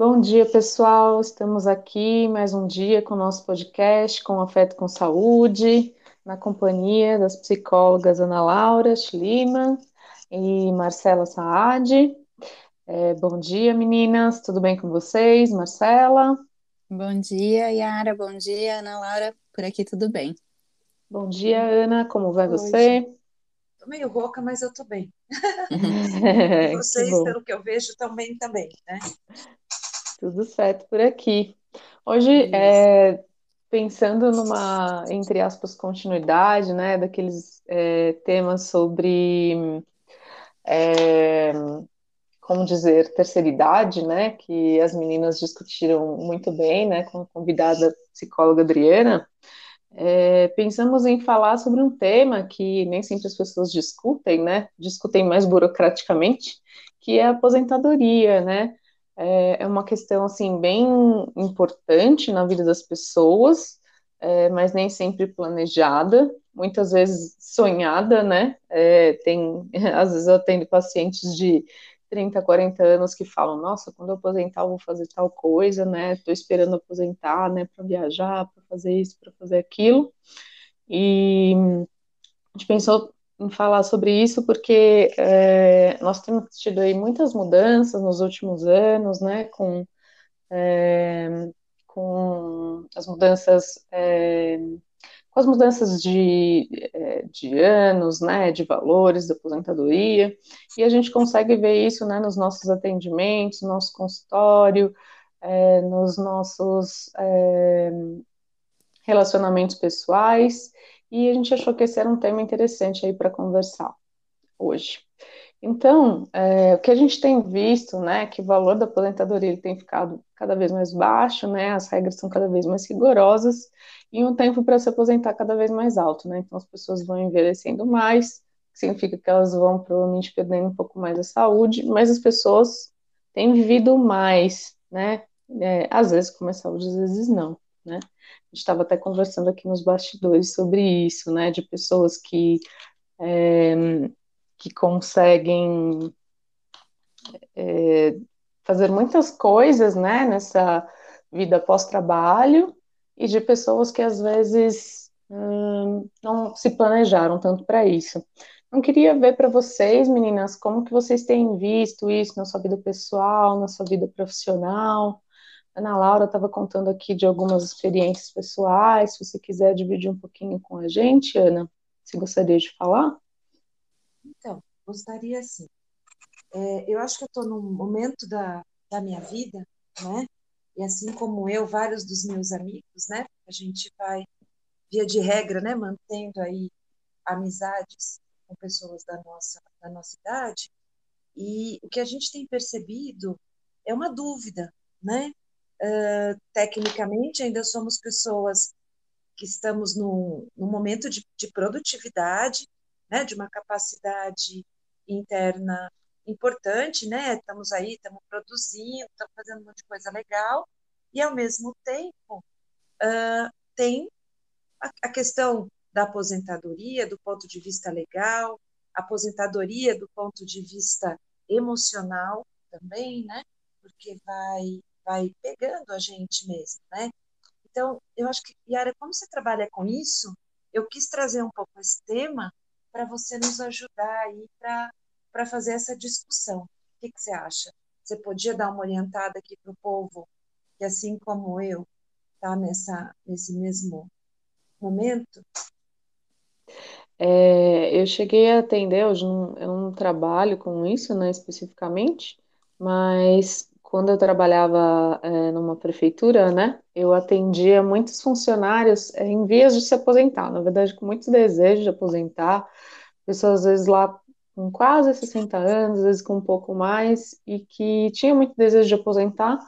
Bom dia, pessoal. Estamos aqui mais um dia com o nosso podcast com Afeto com Saúde, na companhia das psicólogas Ana Laura Schliemann e Marcela Saad. É, bom dia, meninas. Tudo bem com vocês? Marcela? Bom dia, Yara. Bom dia, Ana Laura. Por aqui tudo bem. Bom dia, Ana. Como vai Oi, você? Tô meio rouca, mas eu tô bem. e vocês, que pelo que eu vejo, também também, né? Tudo certo por aqui. Hoje, é, pensando numa, entre aspas, continuidade, né, daqueles é, temas sobre, é, como dizer, terceira idade, né, que as meninas discutiram muito bem, né, com a convidada psicóloga Adriana, é, pensamos em falar sobre um tema que nem sempre as pessoas discutem, né, discutem mais burocraticamente, que é a aposentadoria, né, é, é uma questão assim bem importante na vida das pessoas, é, mas nem sempre planejada, muitas vezes sonhada, né? É, tem, às vezes eu atendo pacientes de 30, 40 anos que falam, nossa, quando eu aposentar eu vou fazer tal coisa, né? Estou esperando aposentar, né? Para viajar, para fazer isso, para fazer aquilo. E a gente pensou em falar sobre isso porque é, nós temos tido aí muitas mudanças nos últimos anos, né, com, é, com as mudanças é, com as mudanças de, é, de anos, né, de valores da aposentadoria, e a gente consegue ver isso, né, nos nossos atendimentos, no nosso consultório, é, nos nossos é, relacionamentos pessoais, e a gente achou que esse era um tema interessante aí para conversar hoje. Então, é, o que a gente tem visto, né, que o valor da aposentadoria ele tem ficado cada vez mais baixo, né, as regras são cada vez mais rigorosas e um tempo para se aposentar cada vez mais alto, né, então as pessoas vão envelhecendo mais, significa que elas vão provavelmente perdendo um pouco mais a saúde, mas as pessoas têm vivido mais, né, é, às vezes com mais saúde, às vezes não, né, a gente estava até conversando aqui nos bastidores sobre isso, né, de pessoas que, é, que conseguem é, fazer muitas coisas, né, nessa vida pós-trabalho, e de pessoas que às vezes hum, não se planejaram tanto para isso. Não queria ver para vocês, meninas, como que vocês têm visto isso na sua vida pessoal, na sua vida profissional, Ana Laura estava contando aqui de algumas experiências pessoais. Se você quiser dividir um pouquinho com a gente, Ana, se gostaria de falar? Gostaria sim. É, eu acho que eu estou num momento da, da minha vida, né? E assim como eu, vários dos meus amigos, né? A gente vai, via de regra, né? Mantendo aí amizades com pessoas da nossa, da nossa idade. E o que a gente tem percebido é uma dúvida, né? Uh, tecnicamente, ainda somos pessoas que estamos num, num momento de, de produtividade, né, de uma capacidade interna importante, né? Estamos aí, estamos produzindo, estamos fazendo um monte de coisa legal, e ao mesmo tempo uh, tem a, a, questão da aposentadoria do ponto de vista legal, aposentadoria do ponto de vista emocional também, né? Porque vai vai pegando a gente mesmo, né? Então, eu acho que, Yara, como você trabalha com isso, eu quis trazer um pouco esse tema para você nos ajudar aí para fazer essa discussão. O que, que você acha? Você podia dar uma orientada aqui para o povo que, assim como eu, está nessa, nesse mesmo momento? É, eu cheguei a atender, hoje eu não trabalho com isso, né, especificamente, mas quando eu trabalhava é, numa prefeitura, né, eu atendia muitos funcionários é, em vias de se aposentar, na verdade, com muitos desejos de aposentar, pessoas às vezes lá com quase 60 anos, às vezes com um pouco mais, e que tinham muito desejo de aposentar.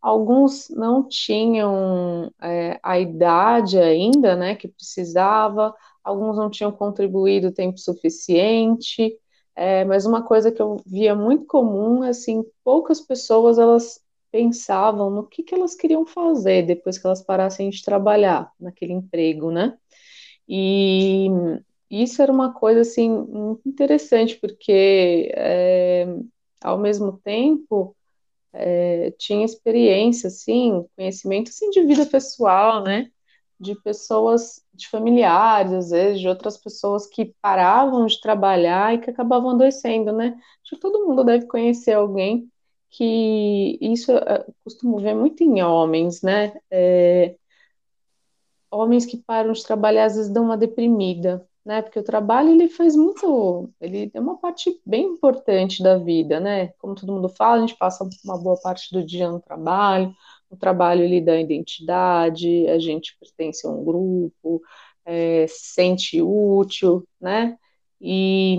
Alguns não tinham é, a idade ainda, né, que precisava, alguns não tinham contribuído o tempo suficiente, é, mas uma coisa que eu via muito comum, assim, poucas pessoas elas pensavam no que, que elas queriam fazer depois que elas parassem de trabalhar naquele emprego, né? E isso era uma coisa assim muito interessante porque é, ao mesmo tempo é, tinha experiência assim, conhecimento assim de vida pessoal, né? De pessoas, de familiares, às vezes, de outras pessoas que paravam de trabalhar e que acabavam adoecendo, né? Acho que todo mundo deve conhecer alguém que isso eu costumo ver muito em homens, né? É, homens que param de trabalhar às vezes dão uma deprimida, né? Porque o trabalho ele faz muito, ele é uma parte bem importante da vida, né? Como todo mundo fala, a gente passa uma boa parte do dia no trabalho. O trabalho ele dá identidade, a gente pertence a um grupo, é, se sente útil, né? E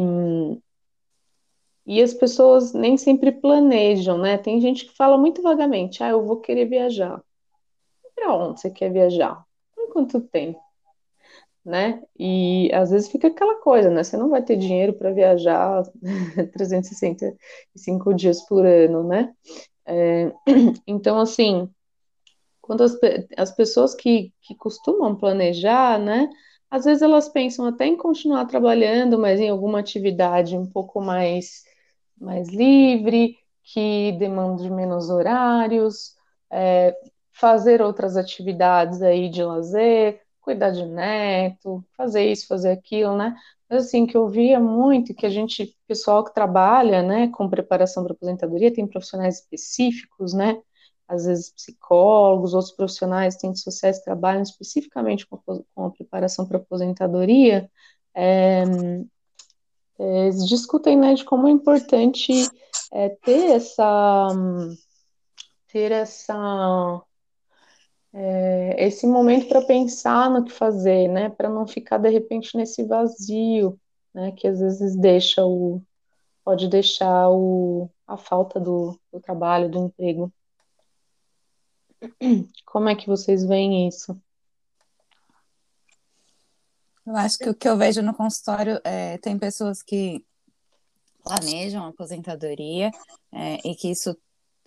e as pessoas nem sempre planejam, né? Tem gente que fala muito vagamente: ah, eu vou querer viajar. Para onde você quer viajar? Por quanto tempo? Né? E às vezes fica aquela coisa, né? Você não vai ter dinheiro para viajar 365 dias por ano, né? É, então, assim, quando as, as pessoas que, que costumam planejar, né? Às vezes elas pensam até em continuar trabalhando, mas em alguma atividade um pouco mais mais livre, que demande menos horários, é, fazer outras atividades aí de lazer, cuidar de neto, fazer isso, fazer aquilo, né? Mas assim, que eu via muito que a gente, pessoal que trabalha, né, com preparação para aposentadoria, tem profissionais específicos, né? Às vezes psicólogos, outros profissionais, ciências sociais que trabalham especificamente com, com a preparação para aposentadoria, é, é, eles discutem né, de como é importante é, ter essa ter essa é, esse momento para pensar no que fazer, né, para não ficar de repente nesse vazio, né, que às vezes deixa o pode deixar o, a falta do, do trabalho, do emprego. Como é que vocês veem isso? Eu acho que o que eu vejo no consultório é, tem pessoas que planejam a aposentadoria é, e que isso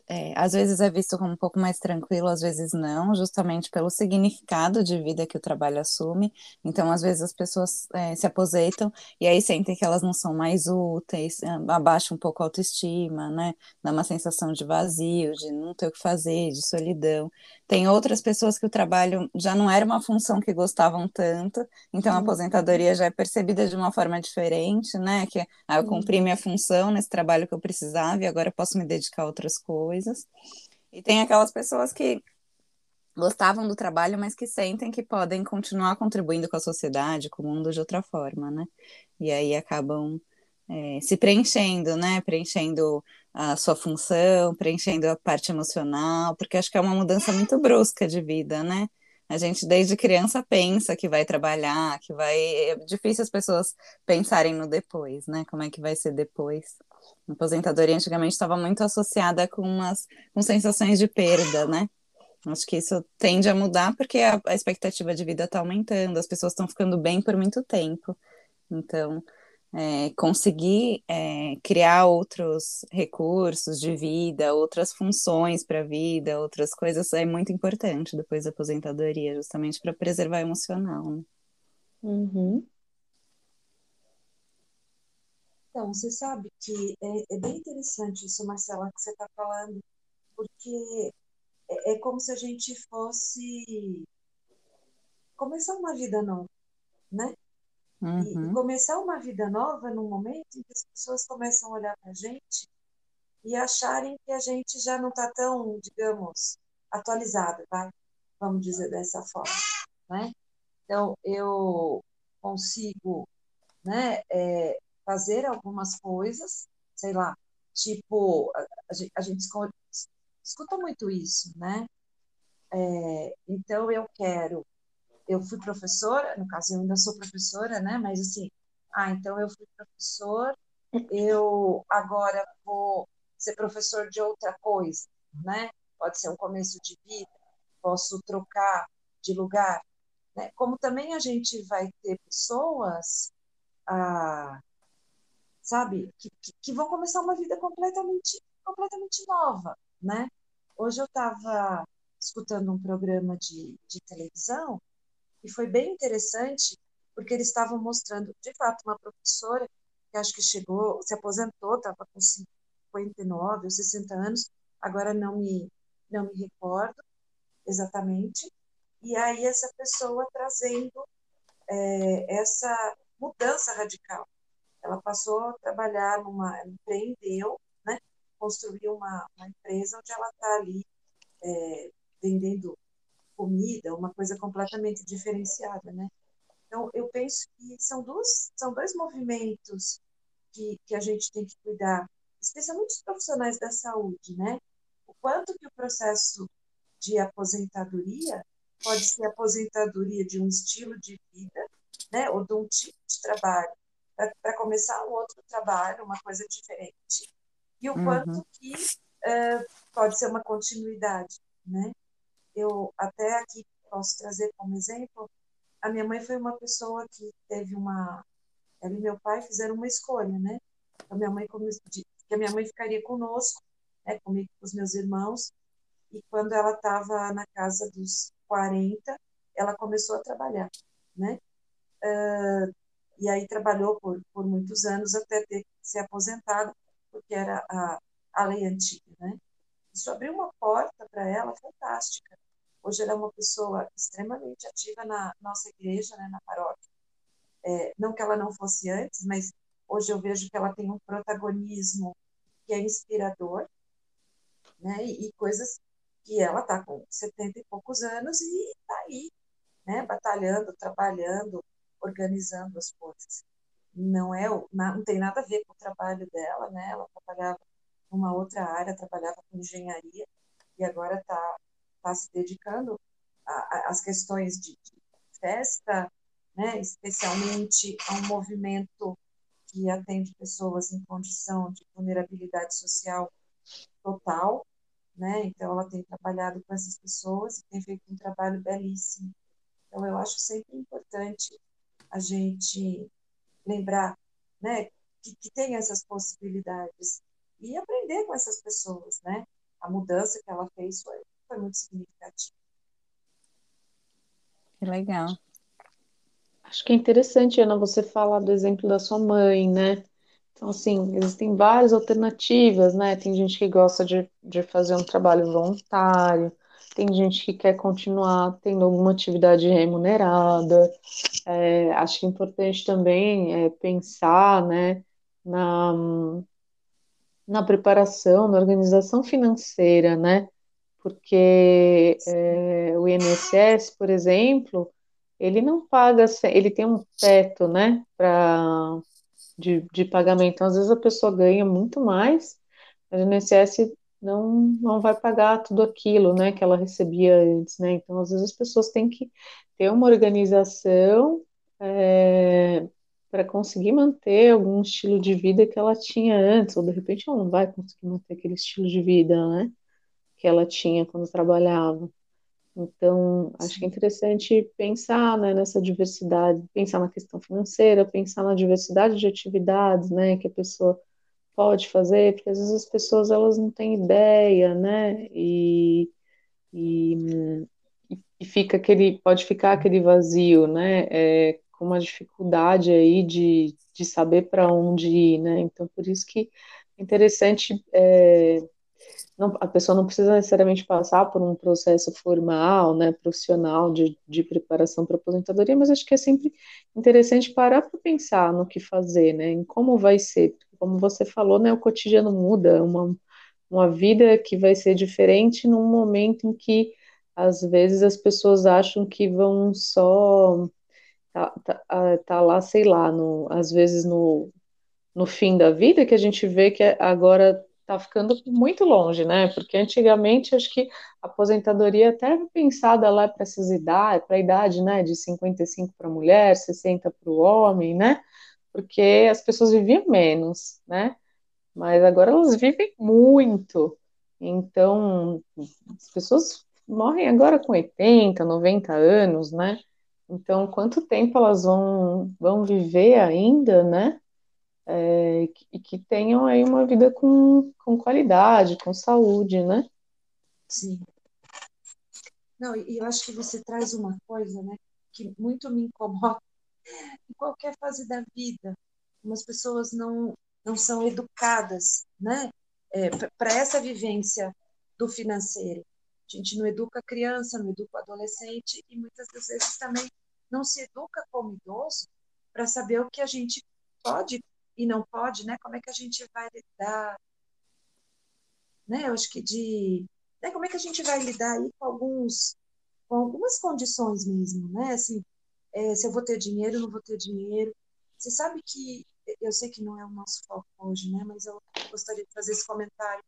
é, às vezes é visto como um pouco mais tranquilo, às vezes não, justamente pelo significado de vida que o trabalho assume. Então, às vezes as pessoas é, se aposentam e aí sentem que elas não são mais úteis, é, abaixa um pouco a autoestima, né? Dá uma sensação de vazio, de não ter o que fazer, de solidão. Tem outras pessoas que o trabalho já não era uma função que gostavam tanto, então a aposentadoria já é percebida de uma forma diferente, né? Que ah, eu cumpri minha função nesse trabalho que eu precisava e agora eu posso me dedicar a outras coisas. E tem aquelas pessoas que gostavam do trabalho, mas que sentem que podem continuar contribuindo com a sociedade, com o mundo de outra forma, né? E aí acabam é, se preenchendo, né? Preenchendo a sua função, preenchendo a parte emocional, porque acho que é uma mudança muito brusca de vida, né? A gente desde criança pensa que vai trabalhar, que vai. É difícil as pessoas pensarem no depois, né? Como é que vai ser depois. A aposentadoria antigamente estava muito associada com umas com sensações de perda, né? Acho que isso tende a mudar porque a, a expectativa de vida está aumentando, as pessoas estão ficando bem por muito tempo. Então, é, conseguir é, criar outros recursos de vida, outras funções para a vida, outras coisas é muito importante depois da aposentadoria, justamente para preservar emocional. Né? Uhum. Então, você sabe que é, é, bem interessante isso, Marcela, que você está falando, porque é, é como se a gente fosse começar uma vida nova, né? Uhum. E, começar uma vida nova num momento em que as pessoas começam a olhar para a gente e acharem que a gente já não está tão, digamos, atualizada, vai? Vamos dizer dessa forma, né? Então, eu consigo né, é, fazer algumas coisas, sei lá, tipo, a, a gente escuta muito isso, né? É, então, eu quero eu fui professora, no caso eu ainda sou professora, né? Mas assim, ah, então eu fui professor, eu agora vou ser professor de outra coisa, né? Pode ser um começo de vida, posso trocar de lugar, né? Como também a gente vai ter pessoas, ah, sabe, que, que, vão começar uma vida completamente, completamente nova, né? hoje eu estava escutando um programa de, de televisão e foi bem interessante porque eles estavam mostrando, de fato, uma professora que acho que chegou, se aposentou, estava com 59 ou 60 anos, agora não me, não me recordo exatamente, e aí essa pessoa trazendo é, essa mudança radical. Ela passou a trabalhar numa, empreendeu, né, construiu uma, uma empresa onde ela está ali é, vendendo comida, uma coisa completamente diferenciada, né? Então, eu penso que são, dois são dois movimentos que, que a gente tem que cuidar, especialmente os profissionais da saúde, né? O quanto que o processo de aposentadoria pode ser aposentadoria de um estilo de vida, né? Ou de um tipo de trabalho, para começar um outro trabalho, uma coisa diferente. E o uhum. quanto que uh, pode ser uma continuidade, né? Eu até aqui posso trazer como exemplo a minha mãe foi uma pessoa que teve uma. Ela e meu pai fizeram uma escolha, né? A minha mãe que a minha mãe ficaria conosco, né, comigo, com os meus irmãos. E quando ela estava na casa dos 40, ela começou a trabalhar, né? Uh, e aí trabalhou por, por muitos anos até ter que ser aposentada, porque era a, a lei antiga, né? Isso abriu uma porta para ela fantástica, Hoje ela é uma pessoa extremamente ativa na nossa igreja, né, na paróquia. É, não que ela não fosse antes, mas hoje eu vejo que ela tem um protagonismo que é inspirador, né, e, e coisas que ela está com 70 e poucos anos e está aí, né, batalhando, trabalhando, organizando as coisas. Não é, não tem nada a ver com o trabalho dela, né? Ela trabalhava numa outra área, trabalhava com engenharia e agora está está se dedicando às questões de, de festa, né, especialmente a um movimento que atende pessoas em condição de vulnerabilidade social total, né? Então ela tem trabalhado com essas pessoas e tem feito um trabalho belíssimo. Então eu acho sempre importante a gente lembrar, né, que, que tem essas possibilidades e aprender com essas pessoas, né? A mudança que ela fez foi foi muito significativo. Que legal. Acho que é interessante, Ana, você falar do exemplo da sua mãe, né? Então, assim, existem várias alternativas, né? Tem gente que gosta de, de fazer um trabalho voluntário, tem gente que quer continuar tendo alguma atividade remunerada. É, acho que é importante também é, pensar, né, na, na preparação, na organização financeira, né? Porque é, o INSS, por exemplo, ele não paga, ele tem um teto, né, para de, de pagamento. Então, às vezes a pessoa ganha muito mais, mas o INSS não, não vai pagar tudo aquilo, né, que ela recebia antes, né. Então, às vezes as pessoas têm que ter uma organização é, para conseguir manter algum estilo de vida que ela tinha antes, ou de repente ela não vai conseguir manter aquele estilo de vida, né que ela tinha quando trabalhava. Então, acho que é interessante pensar né, nessa diversidade, pensar na questão financeira, pensar na diversidade de atividades né, que a pessoa pode fazer, porque às vezes as pessoas elas não têm ideia, né? E, e, e fica aquele, pode ficar aquele vazio, né? É, com uma dificuldade aí de, de saber para onde ir, né? Então, por isso que é interessante é, não, a pessoa não precisa necessariamente passar por um processo formal, né, profissional de, de preparação para aposentadoria, mas acho que é sempre interessante parar para pensar no que fazer, né, em como vai ser. Como você falou, né, o cotidiano muda, uma, uma vida que vai ser diferente num momento em que, às vezes, as pessoas acham que vão só tá, tá, ah, tá lá, sei lá, no, às vezes no, no fim da vida, que a gente vê que agora está ficando muito longe, né? Porque antigamente acho que a aposentadoria até era pensada lá para essas idades, para a idade, né, de 55 para a mulher, 60 para o homem, né? Porque as pessoas viviam menos, né? Mas agora elas vivem muito. Então, as pessoas morrem agora com 80, 90 anos, né? Então, quanto tempo elas vão, vão viver ainda, né? É, e que tenham aí uma vida com, com qualidade, com saúde, né? Sim. Não, e eu acho que você traz uma coisa, né, que muito me incomoda em qualquer fase da vida. Umas pessoas não não são educadas, né, é, para essa vivência do financeiro. A gente não educa a criança, não educa o adolescente e muitas das vezes também não se educa como idoso para saber o que a gente pode e não pode, né? Como é que a gente vai lidar, né? Eu acho que de, né? Como é que a gente vai lidar aí com alguns, com algumas condições mesmo, né? Assim, é, se eu vou ter dinheiro, não vou ter dinheiro. Você sabe que eu sei que não é o nosso foco hoje, né? Mas eu gostaria de fazer esse comentário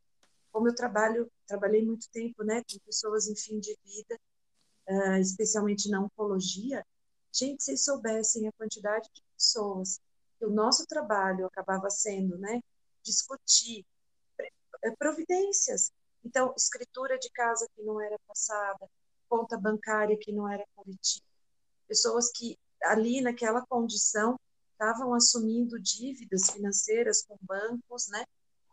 como eu trabalho, trabalhei muito tempo, né, com pessoas em fim de vida, uh, especialmente na oncologia, gente, se soubessem a quantidade de pessoas o nosso trabalho acabava sendo, né, discutir eh, providências. Então, escritura de casa que não era passada, conta bancária que não era coletiva, pessoas que ali naquela condição estavam assumindo dívidas financeiras com bancos, né,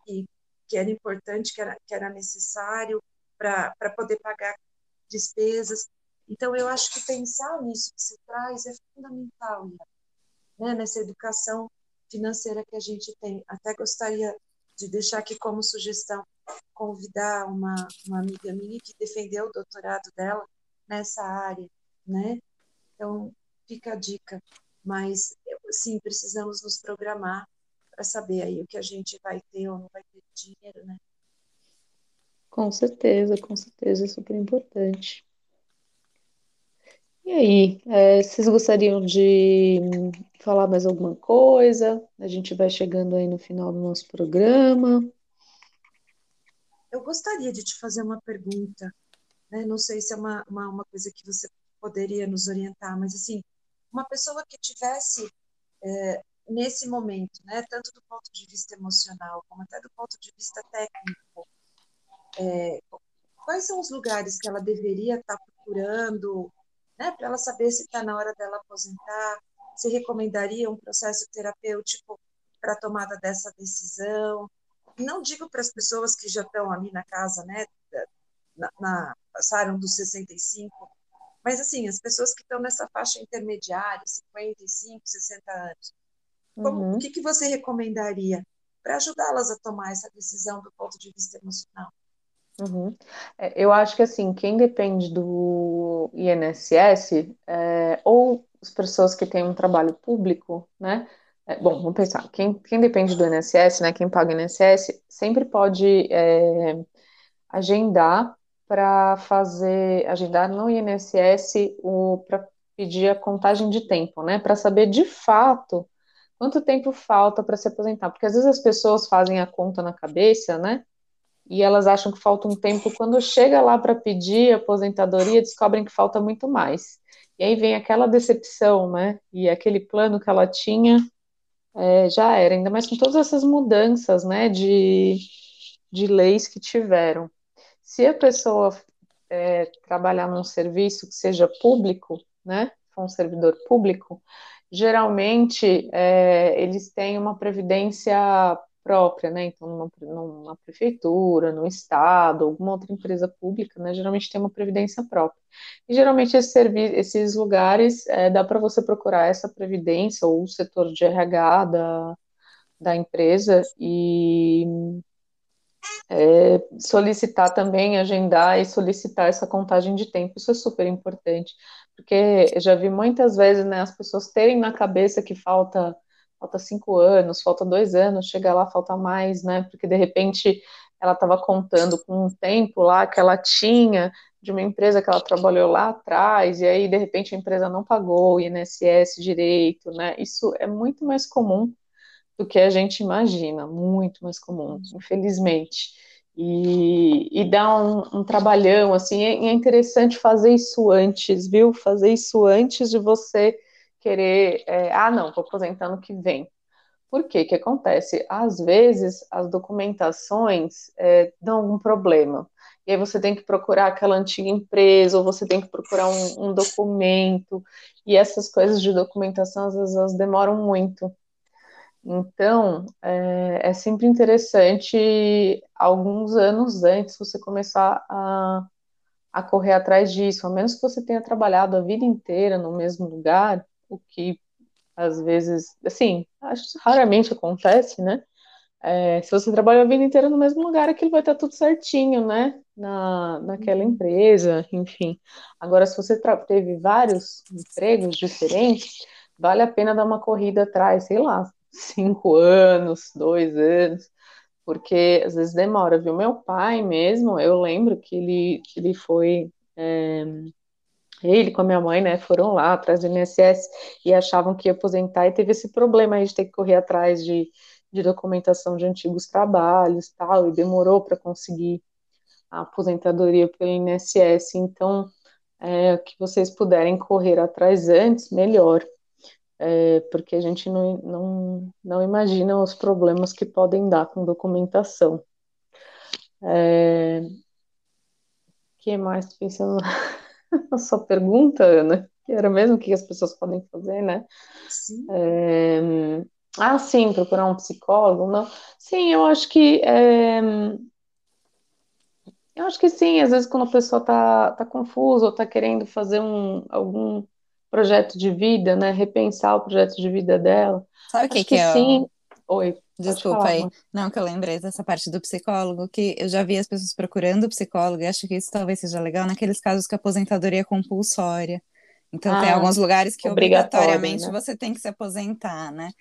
e que era importante, que era, que era necessário para poder pagar despesas. Então, eu acho que pensar nisso que você traz é fundamental, né? nessa educação financeira que a gente tem. Até gostaria de deixar aqui como sugestão convidar uma, uma amiga minha que defendeu o doutorado dela nessa área, né? Então, fica a dica. Mas, sim, precisamos nos programar para saber aí o que a gente vai ter ou não vai ter dinheiro, né? Com certeza, com certeza, é super importante. E aí, é, vocês gostariam de falar mais alguma coisa? A gente vai chegando aí no final do nosso programa. Eu gostaria de te fazer uma pergunta. Né? Não sei se é uma, uma, uma coisa que você poderia nos orientar, mas assim, uma pessoa que tivesse é, nesse momento, né, tanto do ponto de vista emocional como até do ponto de vista técnico, é, quais são os lugares que ela deveria estar procurando, né, para ela saber se está na hora dela aposentar, se recomendaria um processo terapêutico para a tomada dessa decisão. Não digo para as pessoas que já estão ali na casa, né, na, na, passaram dos 65, mas assim, as pessoas que estão nessa faixa intermediária, 55, 60 anos, como, uhum. O que, que você recomendaria para ajudá-las a tomar essa decisão do ponto de vista emocional? Uhum. É, eu acho que assim, quem depende do INSS, é, ou as pessoas que têm um trabalho público, né? É, bom, vamos pensar, quem, quem depende do INSS, né? Quem paga o INSS, sempre pode é, agendar para fazer, agendar no INSS para pedir a contagem de tempo, né? Para saber de fato quanto tempo falta para se aposentar? Porque às vezes as pessoas fazem a conta na cabeça, né? E elas acham que falta um tempo. Quando chega lá para pedir aposentadoria, descobrem que falta muito mais. E aí vem aquela decepção, né? E aquele plano que ela tinha é, já era, ainda mais com todas essas mudanças, né? De, de leis que tiveram. Se a pessoa é, trabalhar num serviço que seja público, né? For um servidor público, geralmente é, eles têm uma previdência própria, né? Então, numa, numa, prefeitura, no estado, alguma outra empresa pública, né? Geralmente tem uma previdência própria. E geralmente esse esses lugares é, dá para você procurar essa previdência ou o setor de RH da, da empresa e é, solicitar também, agendar e solicitar essa contagem de tempo. Isso é super importante, porque já vi muitas vezes né, as pessoas terem na cabeça que falta falta cinco anos, falta dois anos, chega lá, falta mais, né? Porque de repente ela estava contando com um tempo lá que ela tinha de uma empresa que ela trabalhou lá atrás, e aí de repente a empresa não pagou o INSS direito, né? Isso é muito mais comum do que a gente imagina, muito mais comum, infelizmente. E, e dá um, um trabalhão, assim, é, é interessante fazer isso antes, viu? Fazer isso antes de você querer, é, ah, não, vou aposentar no que vem. Por quê? que acontece? Às vezes, as documentações é, dão algum problema. E aí você tem que procurar aquela antiga empresa, ou você tem que procurar um, um documento. E essas coisas de documentação, às vezes, elas demoram muito. Então, é, é, sempre interessante, alguns anos antes, você começar a, a correr atrás disso, a menos que você tenha trabalhado a vida inteira no mesmo lugar, o que às vezes, assim, acho raramente acontece, né? É, se você trabalha a vida inteira no mesmo lugar, aquilo vai estar tudo certinho, né? Na, naquela uhum. empresa, enfim. Agora, se você teve vários empregos diferentes, vale a pena dar uma corrida atrás, sei lá, cinco anos, dois anos, porque às vezes demora, viu? Meu pai mesmo, eu lembro que ele, ele foi. É, ele com a minha mãe, né, foram lá atrás do INSS e achavam que ia aposentar e teve esse problema aí de ter que correr atrás de de documentação de antigos trabalhos, tal, e demorou para conseguir a aposentadoria pelo INSS. Então, é, que vocês puderem correr atrás antes, melhor, é, porque a gente não, não, não imagina os problemas que podem dar com documentação. É, que mais pensando na sua pergunta, Ana? Que era mesmo o que as pessoas podem fazer, né? Sim. É, ah, sim, procurar um psicólogo, não. Sim, eu acho que é, eu acho que sim, às vezes quando a pessoa tá, tá confusa ou tá querendo fazer um, algum projeto de vida, né? Repensar o projeto de vida dela. Sabe o que, que, que é? sim. Oi. Desculpa falar, aí. mãe. Não, que eu lembrei dessa parte do psicólogo, que eu já vi as pessoas procurando psicólogo, e acho que isso talvez seja legal naqueles casos que a aposentadoria é compulsória. Então, ah, tem alguns lugares que obrigatoriamente né? você tem que se aposentar, né?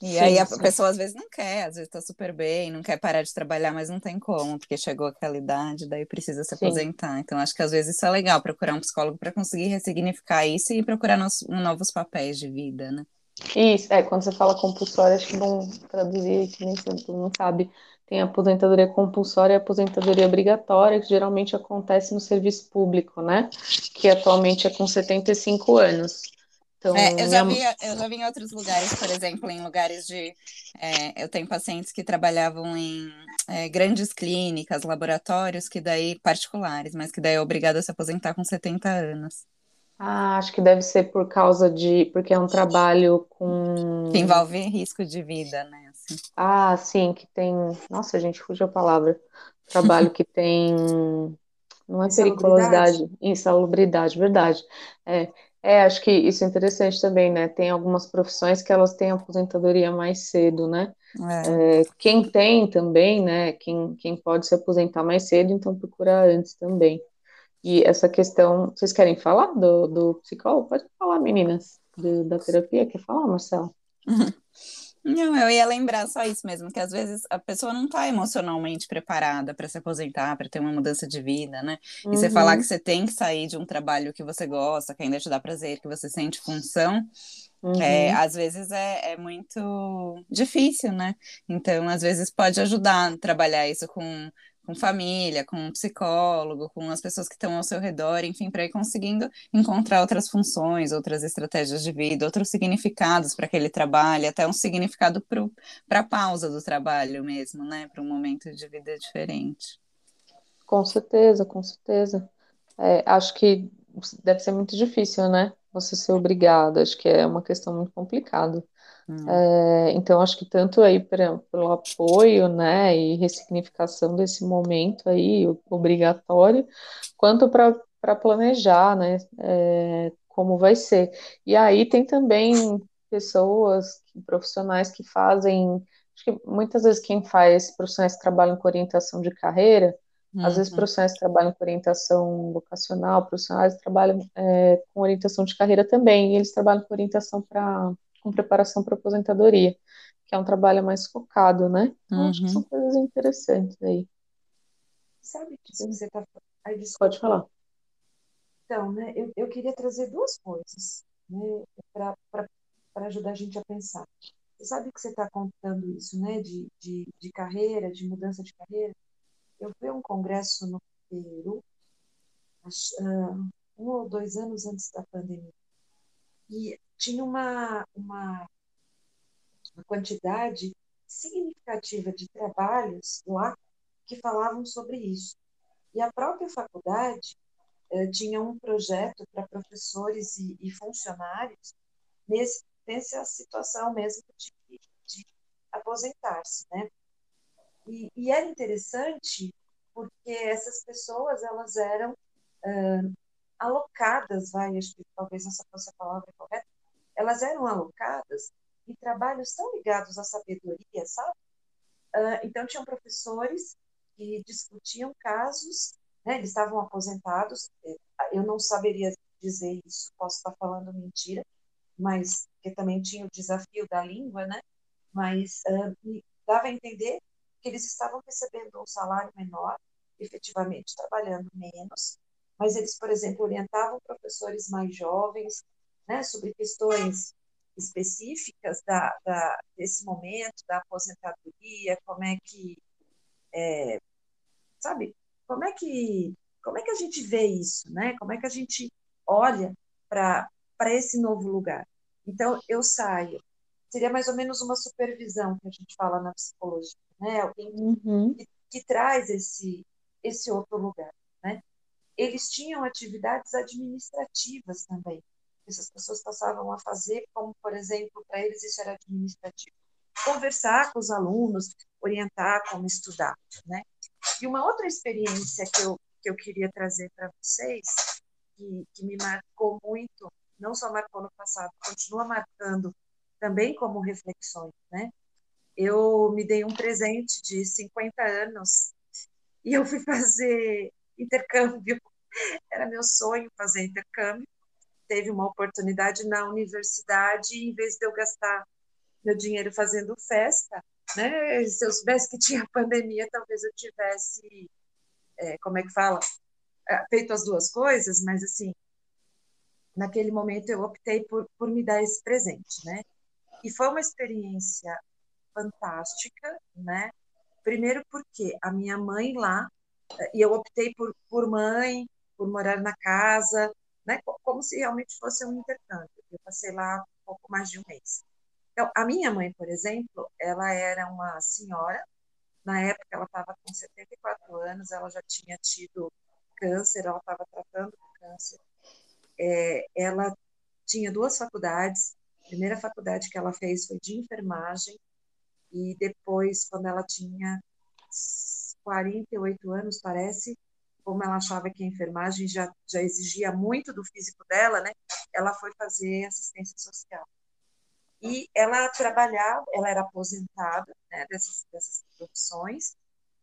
E sim, aí a sim. pessoa às vezes não quer, às vezes está super bem, não quer parar de trabalhar, mas não tem como, porque chegou aquela idade, daí precisa se sim. aposentar. Então, acho que às vezes isso é legal, procurar um psicólogo para conseguir ressignificar isso e procurar nos, novos papéis de vida, né? Isso, é, quando você fala compulsório, acho que vão traduzir, que nem todo mundo sabe, tem a aposentadoria compulsória e a aposentadoria obrigatória, que geralmente acontece no serviço público, né? Que atualmente é com 75 anos. Então, é, eu, já vi, eu já vi em outros lugares, por exemplo, em lugares de. É, eu tenho pacientes que trabalhavam em é, grandes clínicas, laboratórios, que daí particulares, mas que daí é obrigado a se aposentar com 70 anos. Ah, acho que deve ser por causa de. Porque é um trabalho com. Que envolve risco de vida, né? Assim. Ah, sim, que tem. Nossa, gente, fugiu a palavra. Trabalho que tem. Não é periculosidade, insalubridade, verdade. É, é, acho que isso é interessante também, né? Tem algumas profissões que elas têm aposentadoria mais cedo, né? É. É, quem tem também, né? Quem, quem pode se aposentar mais cedo, então procura antes também. E essa questão, vocês querem falar do, do psicólogo? Pode falar, meninas, do, da terapia. Quer falar, Marcelo? Não, eu ia lembrar só isso mesmo, que às vezes a pessoa não está emocionalmente preparada para se aposentar, para ter uma mudança de vida, né? E uhum. você falar que você tem que sair de um trabalho que você gosta, que ainda te dá prazer, que você sente função, é, uhum. é, às vezes é, é, muito difícil, né? Então, às vezes pode ajudar a trabalhar isso com com família, com um psicólogo, com as pessoas que estão ao seu redor, enfim, para ir conseguindo encontrar outras funções, outras estratégias de vida, outros significados para aquele trabalho, até um significado para a pausa do trabalho mesmo, né? Para um momento de vida diferente. Com certeza, com certeza. É, acho que deve ser muito difícil, né? Você ser obrigada, acho que é uma questão muito complicada. Hum. É, então, acho que tanto aí pra, pelo apoio, né, e ressignificação desse momento aí, obrigatório, quanto para planejar, né, é, como vai ser. E aí tem também pessoas, profissionais que fazem, acho que muitas vezes quem faz, profissionais que trabalham com orientação de carreira, Uhum. Às vezes, uhum. profissionais que trabalham com orientação vocacional, profissionais que trabalham é, com orientação de carreira também, e eles trabalham com orientação para com preparação para aposentadoria, que é um trabalho mais focado, né? Então, uhum. acho que são uhum. coisas interessantes aí. Sabe que você está Ai, Pode falar. Então, né, eu, eu queria trazer duas coisas né, para ajudar a gente a pensar. Você sabe que você está contando isso, né, de, de, de carreira, de mudança de carreira. Eu fui a um congresso no Peru, uh, um ou dois anos antes da pandemia. E tinha uma, uma, uma quantidade significativa de trabalhos lá que falavam sobre isso. E a própria faculdade eh, tinha um projeto para professores e, e, funcionários nesse, nessa situação mesmo de, de aposentar-se, né? E, e era interessante porque essas pessoas elas eram uh, alocadas, vai, acho que talvez essa fosse a palavra correta, elas eram alocadas em trabalhos tão ligados à sabedoria, sabe? Uh, então tinham professores que discutiam casos, né? Eles estavam aposentados. Eu não saberia dizer isso, posso estar falando mentira, mas que também tinha o desafio da língua, né? Mas uh, dava a entender que eles estavam recebendo um salário menor, efetivamente trabalhando menos, mas eles, por exemplo, orientavam professores mais jovens né, sobre questões específicas da, da, desse momento, da aposentadoria, como é que, é, sabe, como é que, como é que a gente vê isso, né? Como é que a gente olha para esse novo lugar? Então, eu saio, seria mais ou menos uma supervisão que a gente fala na psicologia, né? Alguém uhum. que, que, traz esse, esse outro lugar? Eles tinham atividades administrativas também. Essas pessoas passavam a fazer, como, por exemplo, para eles isso era administrativo. Conversar com os alunos, orientar como estudar, né? E uma outra experiência que eu, que eu queria trazer para vocês, que, que me marcou muito, não só marcou no passado, continua marcando também como reflexões, né? Eu me dei um presente de 50 anos e eu fui fazer intercâmbio. Era meu sonho fazer intercâmbio. Teve uma oportunidade na universidade, em vez de eu gastar meu dinheiro fazendo festa, né? Se eu soubesse que tinha pandemia, talvez eu tivesse, é, como é que fala, é, feito as duas coisas, mas assim, naquele momento eu optei por, por me dar esse presente, né? E foi uma experiência fantástica, né? Primeiro porque a minha mãe lá, e eu optei por, por mãe, por morar na casa, né? Como se realmente fosse um intercâmbio. Eu passei lá um pouco mais de um mês. Então, a minha mãe, por exemplo, ela era uma senhora, na época ela estava com 74 anos, ela já tinha tido câncer, ela estava tratando do câncer. É, ela tinha duas faculdades, a primeira faculdade que ela fez foi de enfermagem, e depois, quando ela tinha 48 anos, parece, como ela achava que a enfermagem já, já exigia muito do físico dela, né? Ela foi fazer assistência social. E ela trabalhava, ela era aposentada né, dessas, dessas profissões,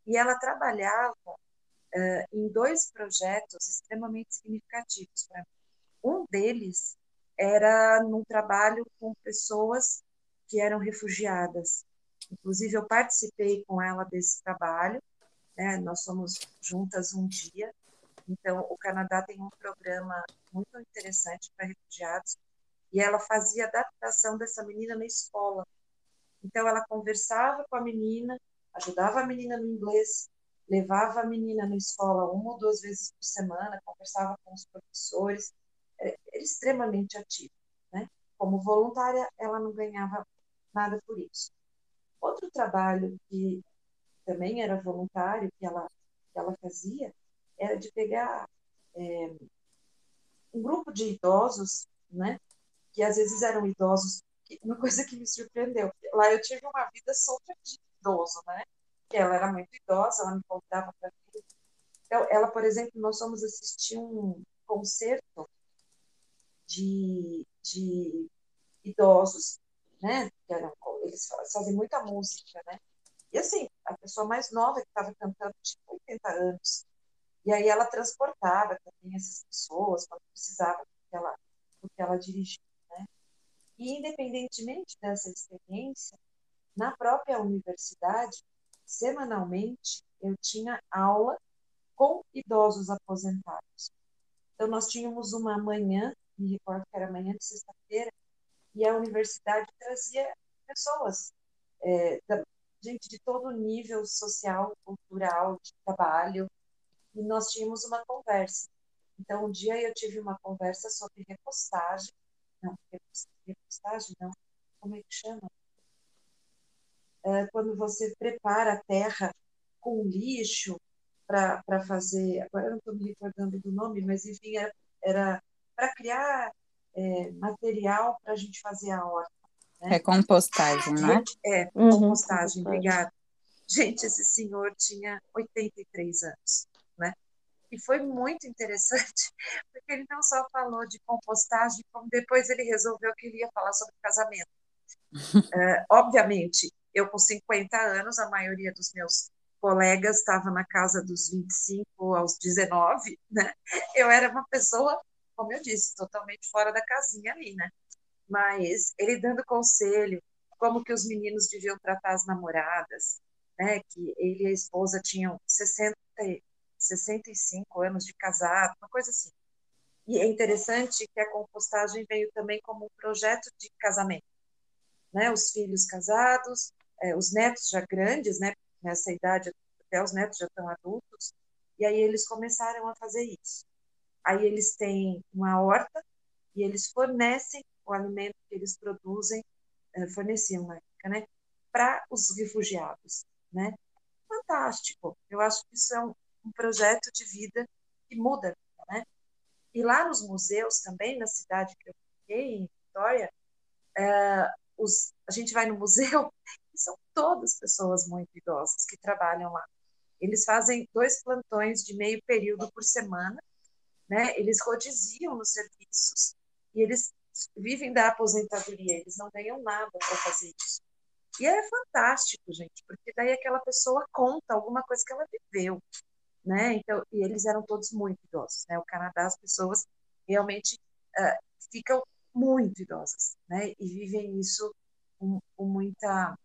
e ela trabalhava uh, em dois projetos extremamente significativos para mim. Um deles era num trabalho com pessoas que eram refugiadas. Inclusive, eu participei com ela desse trabalho, né? nós somos juntas um dia. Então, o Canadá tem um programa muito interessante para refugiados, e ela fazia adaptação dessa menina na escola. Então, ela conversava com a menina, ajudava a menina no inglês, levava a menina na escola uma ou duas vezes por semana, conversava com os professores, era extremamente ativa. Né? Como voluntária, ela não ganhava nada por isso. Outro trabalho que também era voluntário, que ela, que ela fazia, era de pegar é, um grupo de idosos, né, que às vezes eram idosos, uma coisa que me surpreendeu, lá eu tive uma vida solta de idoso, né, que ela era muito idosa, ela me convidava para vir. Então, ela, por exemplo, nós fomos assistir um concerto de, de idosos, né, eles fazem muita música, né, e assim, a pessoa mais nova que estava cantando tinha 80 anos. E aí ela transportava também essas pessoas quando precisava, porque ela, porque ela dirigia. Né? E independentemente dessa experiência, na própria universidade, semanalmente, eu tinha aula com idosos aposentados. Então, nós tínhamos uma manhã, me recordo que era manhã de sexta-feira, e a universidade trazia pessoas é, gente de todo nível social, cultural, de trabalho, e nós tínhamos uma conversa. Então, um dia eu tive uma conversa sobre repostagem, não, repostagem não, como é que chama? É quando você prepara a terra com lixo para fazer, agora eu não estou me recordando do nome, mas enfim, era, para criar é, material para a gente fazer a horta. Né? Recompostagem, né? É, uhum, compostagem, obrigada. Gente, esse senhor tinha 83 anos, né? E foi muito interessante, porque ele não só falou de compostagem, como depois ele resolveu que ele ia falar sobre casamento. Uh, obviamente, eu com 50 anos, a maioria dos meus colegas estava na casa dos 25 aos 19, né? Eu era uma pessoa, como eu disse, totalmente fora da casinha ali, né? Mas ele dando conselho, como que os meninos deviam tratar as namoradas, né? Que ele e a esposa tinham 60, 65 anos de casado, uma coisa assim. E é interessante que a compostagem veio também como um projeto de casamento, né? Os filhos casados, é, os netos já grandes, né? nessa idade, até os netos já estão adultos, e aí eles começaram a fazer isso. Aí eles têm uma horta e eles fornecem o alimento que eles produzem, eh, forneciam na época, né, para os refugiados, né? Fantástico. Eu acho que isso é um, um projeto de vida que muda, né? E lá nos museus também, na cidade que eu fiquei, em Vitória, é, os, a gente vai no museu são todas pessoas muito idosas que trabalham lá. Eles fazem dois plantões de meio período por semana, né? Eles rodiziam nos serviços e eles vivem da aposentadoria, eles não ganham nada para fazer isso. E é fantástico, gente, porque daí aquela pessoa conta alguma coisa que ela viveu, né? Então, e eles eram todos muito idosos, né? O Canadá, as pessoas realmente uh, ficam muito idosas, né? E vivem isso com, com muita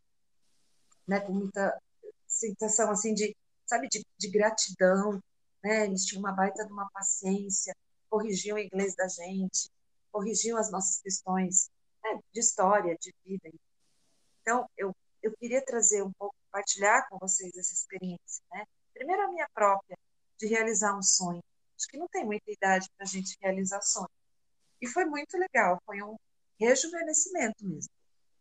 né, com muita sensação assim de, sabe, de, de gratidão, né? Eles tinham uma baita de uma paciência, corrigiam o inglês da gente, corrigiam as nossas questões né, de história, de vida. Então, eu, eu queria trazer um pouco, compartilhar com vocês essa experiência, né? Primeiro a minha própria, de realizar um sonho. Acho que não tem muita idade para a gente realizar sonho. E foi muito legal, foi um rejuvenescimento mesmo,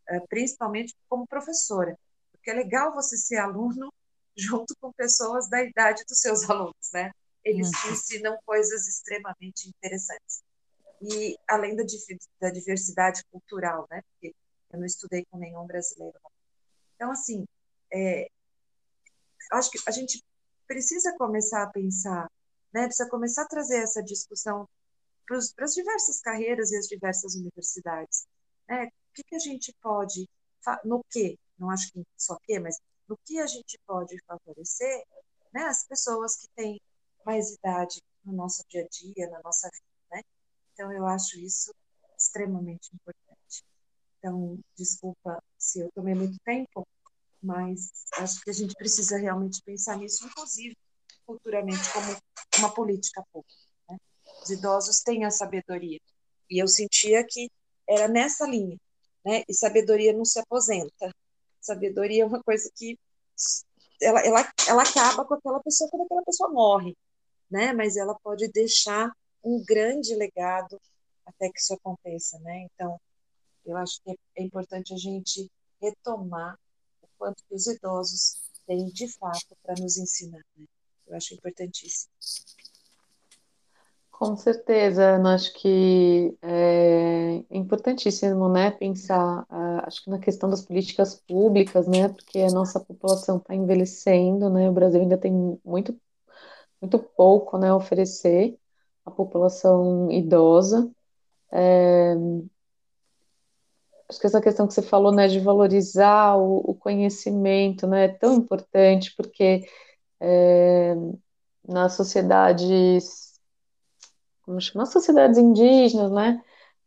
eh, principalmente como professora porque é legal você ser aluno junto com pessoas da idade dos seus alunos, né? Eles te ensinam coisas extremamente interessantes. E além da, da diversidade cultural, né? Porque eu não estudei com nenhum brasileiro. Então, assim, é, acho que a gente precisa começar a pensar, né? Precisa começar a trazer essa discussão para as diversas carreiras e as diversas universidades. Né? O que, que a gente pode, no que não acho que só que, mas no que a gente pode favorecer né, as pessoas que têm mais idade no nosso dia a dia, na nossa vida? Então, eu acho isso extremamente importante. Então, desculpa se eu tomei muito tempo, mas acho que a gente precisa realmente pensar nisso, inclusive futuramente, como uma política pública. Né? Os idosos têm a sabedoria. E eu sentia que era nessa linha. Né? E sabedoria não se aposenta. Sabedoria é uma coisa que ela, ela, ela acaba com aquela pessoa quando aquela pessoa morre, né? Mas ela pode deixar um grande legado até que isso aconteça, né? Então, eu acho que é importante a gente retomar o quanto que os idosos têm de fato para nos ensinar, né? Eu acho importantíssimo. Com certeza, eu acho que é importantíssimo, né, pensar, acho que na questão das políticas públicas, né, porque a nossa população está envelhecendo, né, o Brasil ainda tem muito, muito pouco, né, a oferecer à população idosa. É, acho que essa questão que você falou, né, de valorizar o, o conhecimento, né, é tão importante, porque é, nas sociedades como chama, nas sociedades indígenas, né?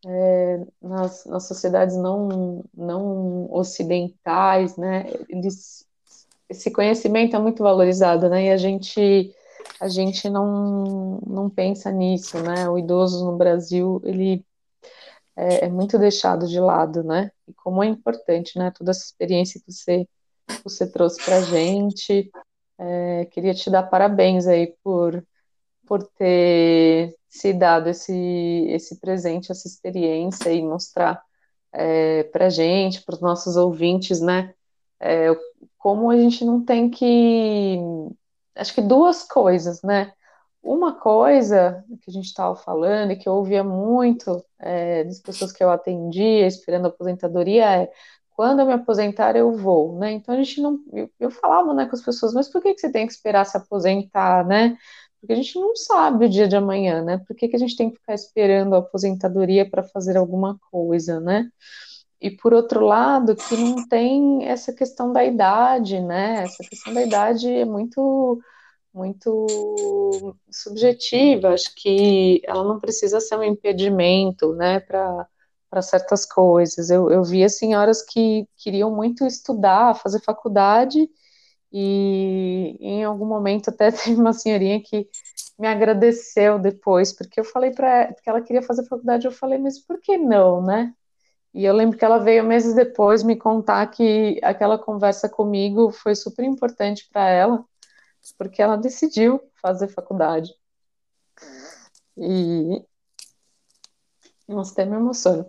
É, nas, nas sociedades não, não ocidentais, né? Eles, esse conhecimento é muito valorizado, né? E a gente a gente não, não pensa nisso, né? O idoso no Brasil ele é, é muito deixado de lado, né? E como é importante, né? Toda essa experiência que você você trouxe para a gente. É, queria te dar parabéns aí por por ter se dado esse, esse presente, essa experiência e mostrar é, para gente, para os nossos ouvintes, né? É, como a gente não tem que. Acho que duas coisas, né? uma coisa que a gente estava falando e que eu ouvia muito é, das pessoas que eu atendia esperando a aposentadoria é quando eu me aposentar eu vou, né? Então a gente não, eu, eu falava, né, com as pessoas, mas por que, que você tem que esperar se aposentar, né? Porque a gente não sabe o dia de amanhã, né? Por que, que a gente tem que ficar esperando a aposentadoria para fazer alguma coisa, né? E por outro lado, que não tem essa questão da idade, né? Essa questão da idade é muito muito subjetiva, acho que ela não precisa ser um impedimento, né, para certas coisas. Eu, eu via senhoras que queriam muito estudar, fazer faculdade, e em algum momento até teve uma senhorinha que me agradeceu depois, porque eu falei para que ela queria fazer faculdade, eu falei, mas por que não, né? E eu lembro que ela veio meses depois me contar que aquela conversa comigo foi super importante para ela, porque ela decidiu fazer faculdade. E. Nossa, até me emociono.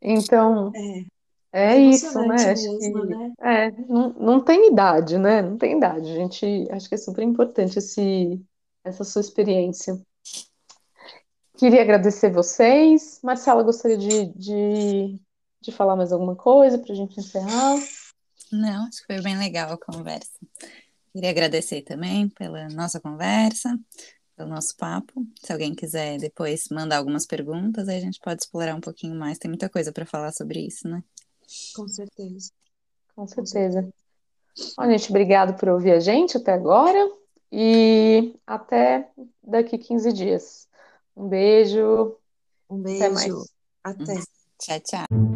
Então. É. É, é isso, né? Acho que, né? É, não, não tem idade, né? Não tem idade. A gente acho que é super importante esse, essa sua experiência. Queria agradecer vocês. Marcela, gostaria de, de, de falar mais alguma coisa para a gente encerrar? Não, acho que foi bem legal a conversa. Queria agradecer também pela nossa conversa, pelo nosso papo. Se alguém quiser depois mandar algumas perguntas, aí a gente pode explorar um pouquinho mais. Tem muita coisa para falar sobre isso, né? Com certeza. Com certeza. Bom, gente, obrigado por ouvir a gente até agora e até daqui 15 dias. Um beijo. Um beijo. Até. Mais. Até. Tchau, tchau.